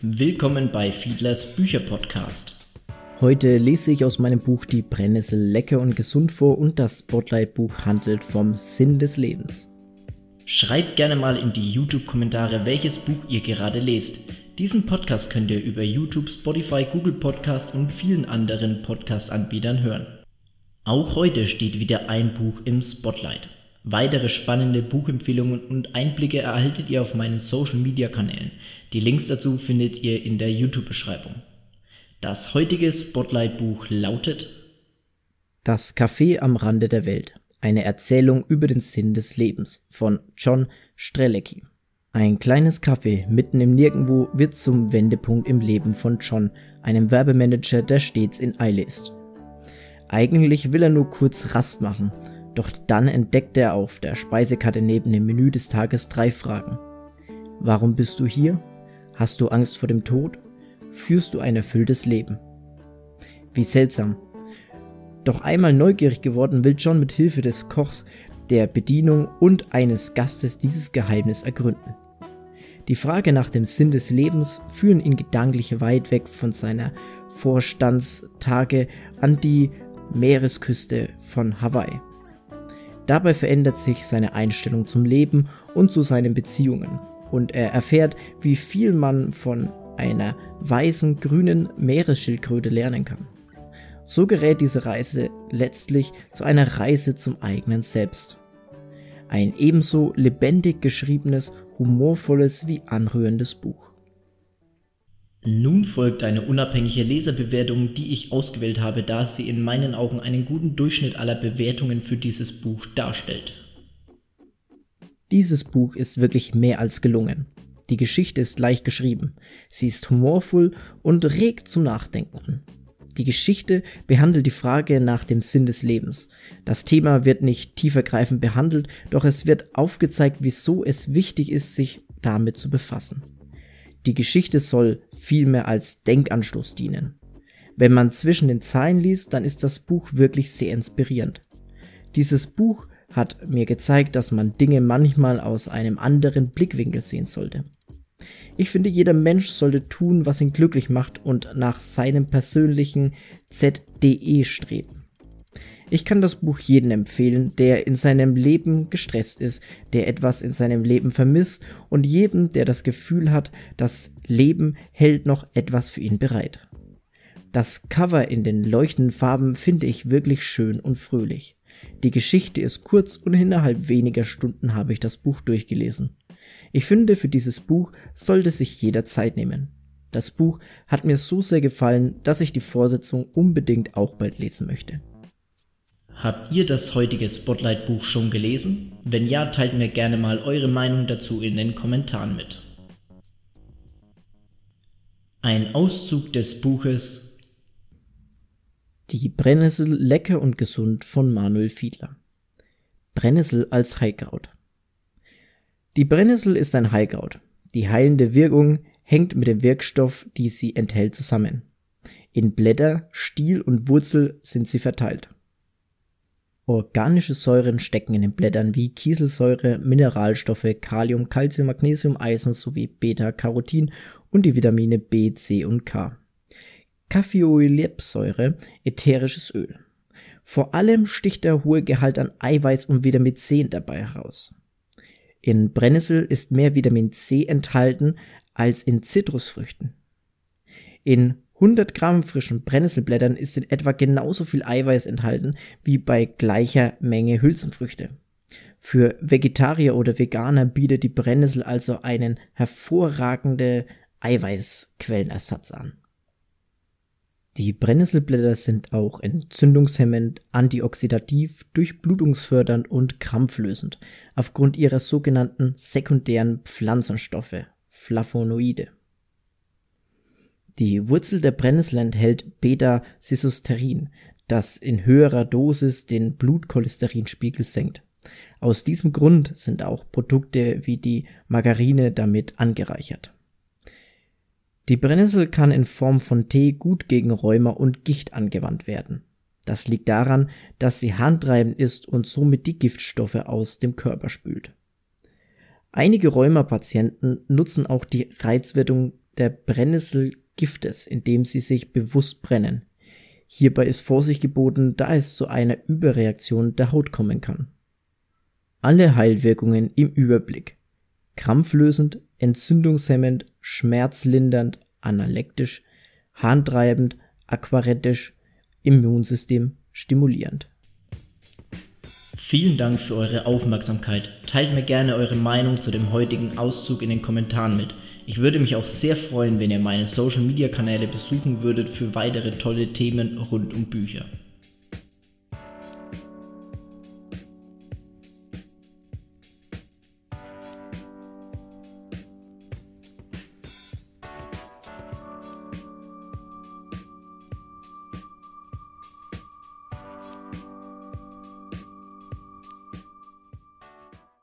Willkommen bei Fiedlers Bücherpodcast. Heute lese ich aus meinem Buch Die Brennnessel lecker und gesund vor und das Spotlight-Buch handelt vom Sinn des Lebens. Schreibt gerne mal in die YouTube-Kommentare, welches Buch ihr gerade lest. Diesen Podcast könnt ihr über YouTube, Spotify, Google Podcast und vielen anderen Podcast-Anbietern hören. Auch heute steht wieder ein Buch im Spotlight. Weitere spannende Buchempfehlungen und Einblicke erhaltet ihr auf meinen Social-Media-Kanälen. Die Links dazu findet ihr in der YouTube-Beschreibung. Das heutige Spotlight-Buch lautet Das Café am Rande der Welt. Eine Erzählung über den Sinn des Lebens von John Strelecki. Ein kleines Café mitten im Nirgendwo wird zum Wendepunkt im Leben von John, einem Werbemanager, der stets in Eile ist. Eigentlich will er nur kurz Rast machen, doch dann entdeckt er auf der Speisekarte neben dem Menü des Tages drei Fragen. Warum bist du hier? Hast du Angst vor dem Tod? Führst du ein erfülltes Leben? Wie seltsam. Doch einmal neugierig geworden, will John mit Hilfe des Kochs, der Bedienung und eines Gastes dieses Geheimnis ergründen. Die Frage nach dem Sinn des Lebens führen ihn gedanklich weit weg von seiner Vorstandstage an die Meeresküste von Hawaii. Dabei verändert sich seine Einstellung zum Leben und zu seinen Beziehungen und er erfährt, wie viel man von einer weißen grünen Meeresschildkröte lernen kann. So gerät diese Reise letztlich zu einer Reise zum eigenen Selbst. Ein ebenso lebendig geschriebenes, humorvolles wie anrührendes Buch. Nun folgt eine unabhängige Leserbewertung, die ich ausgewählt habe, da sie in meinen Augen einen guten Durchschnitt aller Bewertungen für dieses Buch darstellt. Dieses Buch ist wirklich mehr als gelungen. Die Geschichte ist leicht geschrieben, sie ist humorvoll und regt zum Nachdenken an. Die Geschichte behandelt die Frage nach dem Sinn des Lebens. Das Thema wird nicht tiefergreifend behandelt, doch es wird aufgezeigt, wieso es wichtig ist, sich damit zu befassen. Die Geschichte soll vielmehr als Denkanstoß dienen. Wenn man zwischen den Zeilen liest, dann ist das Buch wirklich sehr inspirierend. Dieses Buch hat mir gezeigt, dass man Dinge manchmal aus einem anderen Blickwinkel sehen sollte. Ich finde, jeder Mensch sollte tun, was ihn glücklich macht und nach seinem persönlichen ZDE streben. Ich kann das Buch jedem empfehlen, der in seinem Leben gestresst ist, der etwas in seinem Leben vermisst und jedem, der das Gefühl hat, das Leben hält noch etwas für ihn bereit. Das Cover in den leuchtenden Farben finde ich wirklich schön und fröhlich. Die Geschichte ist kurz und innerhalb weniger Stunden habe ich das Buch durchgelesen. Ich finde, für dieses Buch sollte sich jeder Zeit nehmen. Das Buch hat mir so sehr gefallen, dass ich die Vorsetzung unbedingt auch bald lesen möchte. Habt ihr das heutige Spotlight-Buch schon gelesen? Wenn ja, teilt mir gerne mal eure Meinung dazu in den Kommentaren mit. Ein Auszug des Buches Die Brennnessel lecker und gesund von Manuel Fiedler. Brennnessel als Heilkraut. Die Brennnessel ist ein Heilkraut. Die heilende Wirkung hängt mit dem Wirkstoff, die sie enthält, zusammen. In Blätter, Stiel und Wurzel sind sie verteilt. Organische Säuren stecken in den Blättern wie Kieselsäure, Mineralstoffe, Kalium, Calcium, Magnesium, Eisen sowie Beta-Carotin und die Vitamine B, C und K. Kaffeoylebsäure, ätherisches Öl. Vor allem sticht der hohe Gehalt an Eiweiß und Vitamin C dabei heraus. In Brennnessel ist mehr Vitamin C enthalten als in Zitrusfrüchten. In 100 Gramm frischen Brennnesselblättern ist in etwa genauso viel Eiweiß enthalten wie bei gleicher Menge Hülsenfrüchte. Für Vegetarier oder Veganer bietet die Brennnessel also einen hervorragenden Eiweißquellenersatz an. Die Brennnesselblätter sind auch entzündungshemmend, antioxidativ, durchblutungsfördernd und krampflösend aufgrund ihrer sogenannten sekundären Pflanzenstoffe, Flavonoide. Die Wurzel der Brennnessel enthält Beta-Sisosterin, das in höherer Dosis den Blutcholesterinspiegel senkt. Aus diesem Grund sind auch Produkte wie die Margarine damit angereichert. Die Brennnessel kann in Form von Tee gut gegen Rheuma und Gicht angewandt werden. Das liegt daran, dass sie handtreibend ist und somit die Giftstoffe aus dem Körper spült. Einige Rheumapatienten nutzen auch die Reizwirkung der Brennnessel Giftes, indem sie sich bewusst brennen. Hierbei ist Vorsicht geboten, da es zu einer Überreaktion der Haut kommen kann. Alle Heilwirkungen im Überblick. Krampflösend, entzündungshemmend, schmerzlindernd, analektisch, harntreibend, aquaretisch, Immunsystem stimulierend. Vielen Dank für eure Aufmerksamkeit. Teilt mir gerne eure Meinung zu dem heutigen Auszug in den Kommentaren mit. Ich würde mich auch sehr freuen, wenn ihr meine Social Media Kanäle besuchen würdet für weitere tolle Themen rund um Bücher.